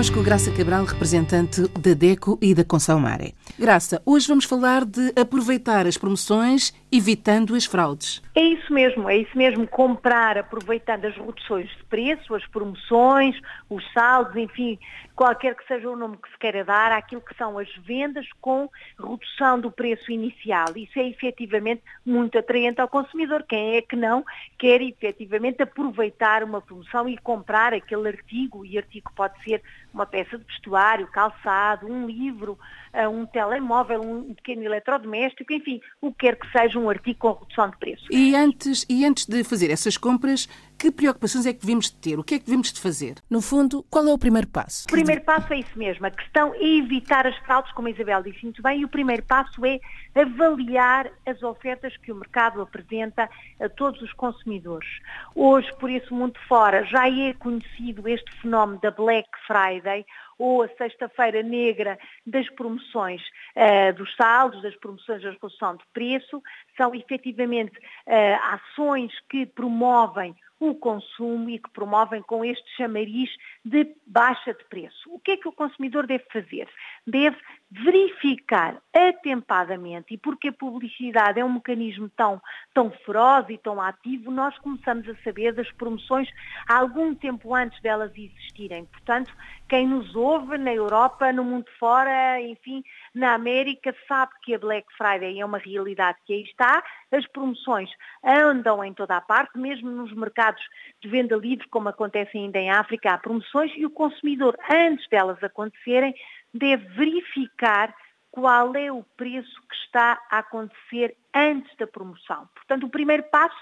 connosco Graça Cabral, representante da DECO e da Consalmare. Graça, hoje vamos falar de aproveitar as promoções evitando as fraudes. É isso mesmo, é isso mesmo, comprar aproveitando as reduções de preço, as promoções, os saldos, enfim, qualquer que seja o nome que se queira dar, àquilo que são as vendas com redução do preço inicial. Isso é efetivamente muito atraente ao consumidor. Quem é que não quer efetivamente aproveitar uma promoção e comprar aquele artigo, e artigo pode ser uma peça de vestuário, calçado, um livro, eh, um telemóvel, um pequeno eletrodoméstico, enfim, o que quer que seja um artigo com redução de preço. E antes, e antes de fazer essas compras, que preocupações é que devemos de ter? O que é que devemos de fazer? No fundo, qual é o primeiro passo? O primeiro passo é isso mesmo. A questão é evitar as fraudes, como a Isabel disse muito bem, e o primeiro passo é avaliar as ofertas que o mercado apresenta a todos os consumidores. Hoje, por esse mundo fora, já é conhecido este fenómeno da Black Friday, ou a sexta-feira negra das promoções uh, dos saldos, das promoções da redução de preço, são efetivamente uh, ações que promovem o consumo e que promovem com este chamariz de baixa de preço. O que é que o consumidor deve fazer? Deve verificar atempadamente, e porque a publicidade é um mecanismo tão, tão feroz e tão ativo, nós começamos a saber das promoções algum tempo antes delas existirem. Portanto, quem nos ouve na Europa, no mundo fora, enfim, na América, sabe que a Black Friday é uma realidade que aí está, as promoções andam em toda a parte, mesmo nos mercados de venda livre, como acontece ainda em África, há promoções e o consumidor, antes delas acontecerem, deve verificar qual é o preço que está a acontecer antes da promoção. Portanto, o primeiro passo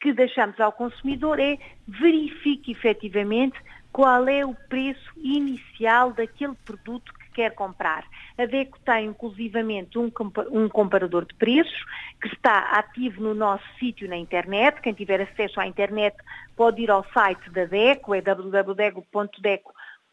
que deixamos ao consumidor é verifique efetivamente qual é o preço inicial daquele produto que quer comprar. A DECO tem inclusivamente um, comparador de preços que está ativo no nosso sítio na internet. Quem tiver acesso à internet pode ir ao site da DECO, é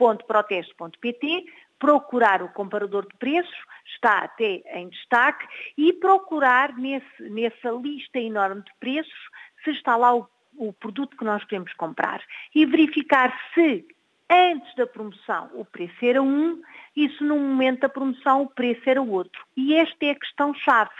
www.deco.proteste.pt, procurar o comparador de preços, está até em destaque, e procurar nesse, nessa lista enorme de preços se está lá o, o produto que nós queremos comprar e verificar se antes da promoção o preço era um e se no momento da promoção o preço era outro. E esta é a questão-chave.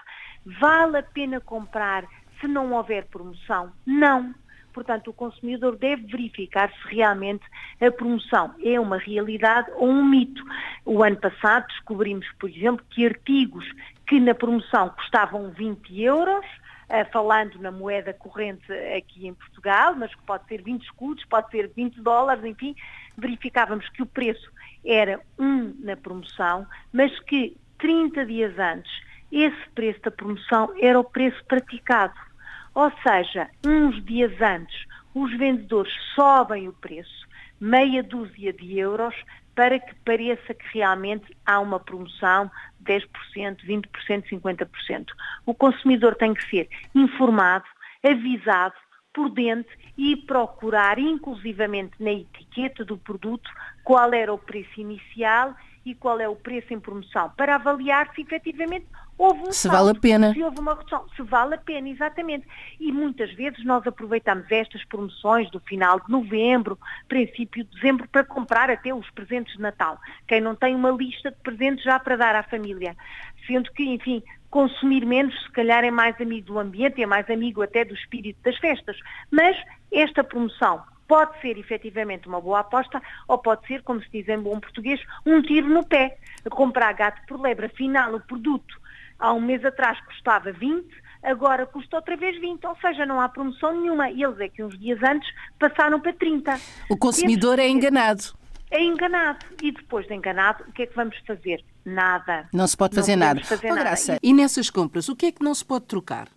Vale a pena comprar se não houver promoção? Não. Portanto, o consumidor deve verificar se realmente a promoção é uma realidade ou um mito. O ano passado descobrimos, por exemplo, que artigos que na promoção custavam 20 euros, eh, falando na moeda corrente aqui em Portugal, mas que pode ser 20 escudos, pode ser 20 dólares, enfim, verificávamos que o preço era um na promoção, mas que 30 dias antes esse preço da promoção era o preço praticado. Ou seja, uns dias antes, os vendedores sobem o preço, meia dúzia de euros, para que pareça que realmente há uma promoção 10%, 20%, 50%. O consumidor tem que ser informado, avisado, prudente e procurar, inclusivamente na etiqueta do produto, qual era o preço inicial e qual é o preço em promoção, para avaliar se efetivamente houve um Se salto, vale a pena. Se houve uma redução, se vale a pena, exatamente. E muitas vezes nós aproveitamos estas promoções do final de novembro, princípio de dezembro, para comprar até os presentes de Natal. Quem não tem uma lista de presentes já para dar à família. Sendo que, enfim, consumir menos, se calhar é mais amigo do ambiente, é mais amigo até do espírito das festas. Mas esta promoção pode ser efetivamente uma boa aposta ou pode ser, como se diz em bom português, um tiro no pé. Comprar gato por lebre, afinal o produto há um mês atrás custava 20, agora custa outra vez 20, ou seja, não há promoção nenhuma. E eles é que uns dias antes passaram para 30. O consumidor é enganado. É enganado. E depois de enganado, o que é que vamos fazer? Nada. Não se pode fazer não nada. Fazer oh, nada. Graça, e nessas compras, o que é que não se pode trocar?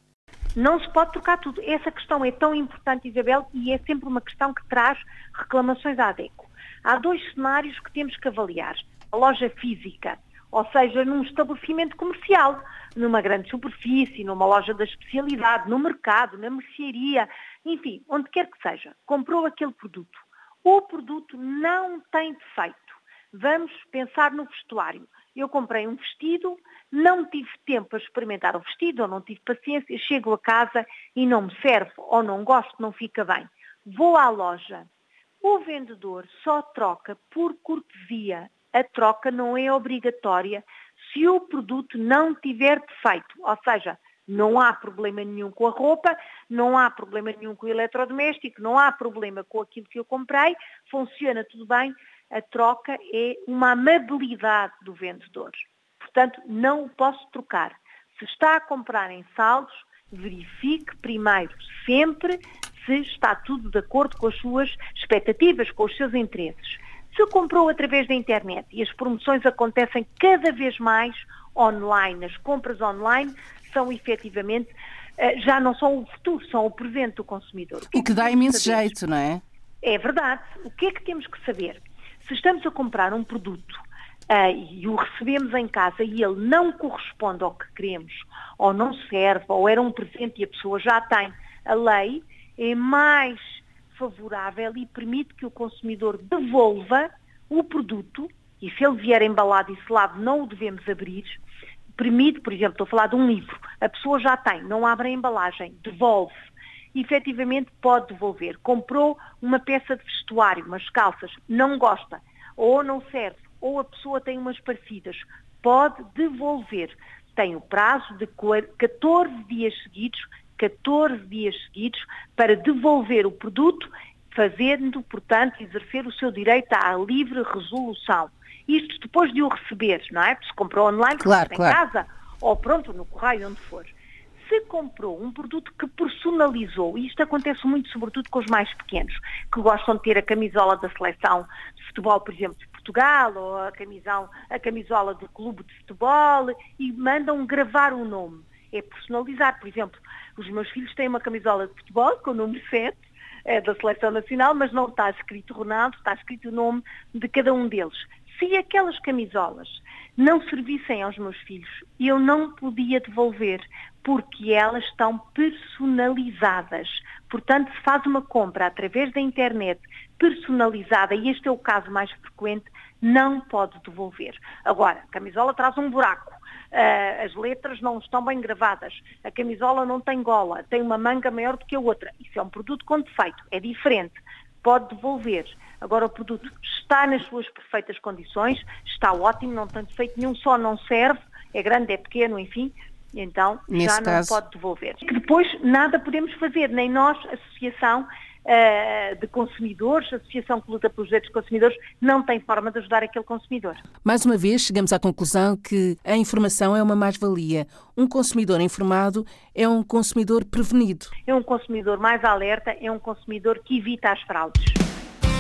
Não se pode trocar tudo. Essa questão é tão importante, Isabel, e é sempre uma questão que traz reclamações à ADECO. Há dois cenários que temos que avaliar. A loja física, ou seja, num estabelecimento comercial, numa grande superfície, numa loja da especialidade, no mercado, na mercearia, enfim, onde quer que seja. Comprou aquele produto. O produto não tem defeito. Vamos pensar no vestuário. Eu comprei um vestido, não tive tempo para experimentar o vestido, ou não tive paciência, chego a casa e não me serve, ou não gosto, não fica bem. Vou à loja. O vendedor só troca por cortesia. A troca não é obrigatória se o produto não tiver defeito, ou seja, não há problema nenhum com a roupa, não há problema nenhum com o eletrodoméstico, não há problema com aquilo que eu comprei, funciona tudo bem, a troca é uma amabilidade do vendedor. Portanto, não o posso trocar. Se está a comprar em saldos, verifique primeiro sempre se está tudo de acordo com as suas expectativas, com os seus interesses. Se comprou através da internet e as promoções acontecem cada vez mais online, as compras online são efetivamente, eh, já não são o futuro, são o presente do consumidor. O que, o que dá imenso jeito, não é? É verdade. O que é que temos que saber? Se estamos a comprar um produto uh, e o recebemos em casa e ele não corresponde ao que queremos, ou não serve, ou era um presente e a pessoa já tem, a lei é mais favorável e permite que o consumidor devolva o produto, e se ele vier embalado e selado não o devemos abrir, permite, por exemplo, estou a falar de um livro, a pessoa já tem, não abre a embalagem, devolve. Efetivamente pode devolver. Comprou uma peça de vestuário, umas calças, não gosta, ou não serve, ou a pessoa tem umas parecidas, pode devolver. Tem o prazo de 14 dias seguidos 14 dias seguidos para devolver o produto, fazendo, portanto, exercer o seu direito à livre resolução. Isto depois de o receber, não é? Se comprou online, claro, em claro. casa, ou pronto, no correio, onde for. Se comprou um produto que personalizou, e isto acontece muito sobretudo com os mais pequenos, que gostam de ter a camisola da seleção de futebol, por exemplo, de Portugal, ou a, camisão, a camisola do clube de futebol, e mandam gravar o nome. É personalizar, por exemplo, os meus filhos têm uma camisola de futebol com o número 7, é da Seleção Nacional, mas não está escrito Ronaldo, está escrito o nome de cada um deles. Se aquelas camisolas não servissem aos meus filhos, eu não podia devolver, porque elas estão personalizadas. Portanto, se faz uma compra através da internet personalizada, e este é o caso mais frequente, não pode devolver. Agora, a camisola traz um buraco, uh, as letras não estão bem gravadas, a camisola não tem gola, tem uma manga maior do que a outra. Isso é um produto com defeito, é diferente. Pode devolver. Agora o produto está nas suas perfeitas condições, está ótimo, não tem defeito nenhum, só não serve, é grande, é pequeno, enfim, então Nesse já não caso... pode devolver. Que depois nada podemos fazer, nem nós, associação, uh, de consumidores, Associação que luta pelos direitos dos consumidores, não tem forma de ajudar aquele consumidor. Mais uma vez, chegamos à conclusão que a informação é uma mais-valia. Um consumidor informado é um consumidor prevenido. É um consumidor mais alerta, é um consumidor que evita as fraudes.